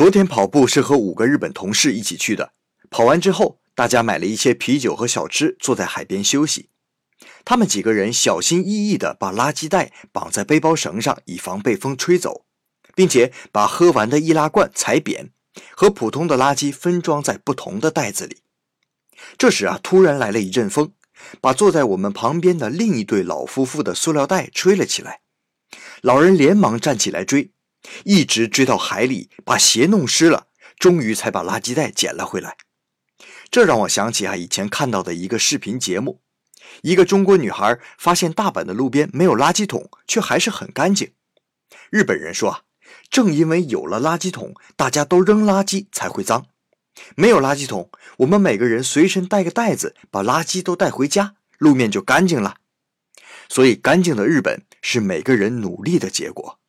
昨天跑步是和五个日本同事一起去的。跑完之后，大家买了一些啤酒和小吃，坐在海边休息。他们几个人小心翼翼地把垃圾袋绑在背包绳上，以防被风吹走，并且把喝完的易拉罐踩扁，和普通的垃圾分装在不同的袋子里。这时啊，突然来了一阵风，把坐在我们旁边的另一对老夫妇的塑料袋吹了起来。老人连忙站起来追。一直追到海里，把鞋弄湿了，终于才把垃圾袋捡了回来。这让我想起啊，以前看到的一个视频节目：一个中国女孩发现大阪的路边没有垃圾桶，却还是很干净。日本人说啊，正因为有了垃圾桶，大家都扔垃圾才会脏。没有垃圾桶，我们每个人随身带个袋子，把垃圾都带回家，路面就干净了。所以，干净的日本是每个人努力的结果。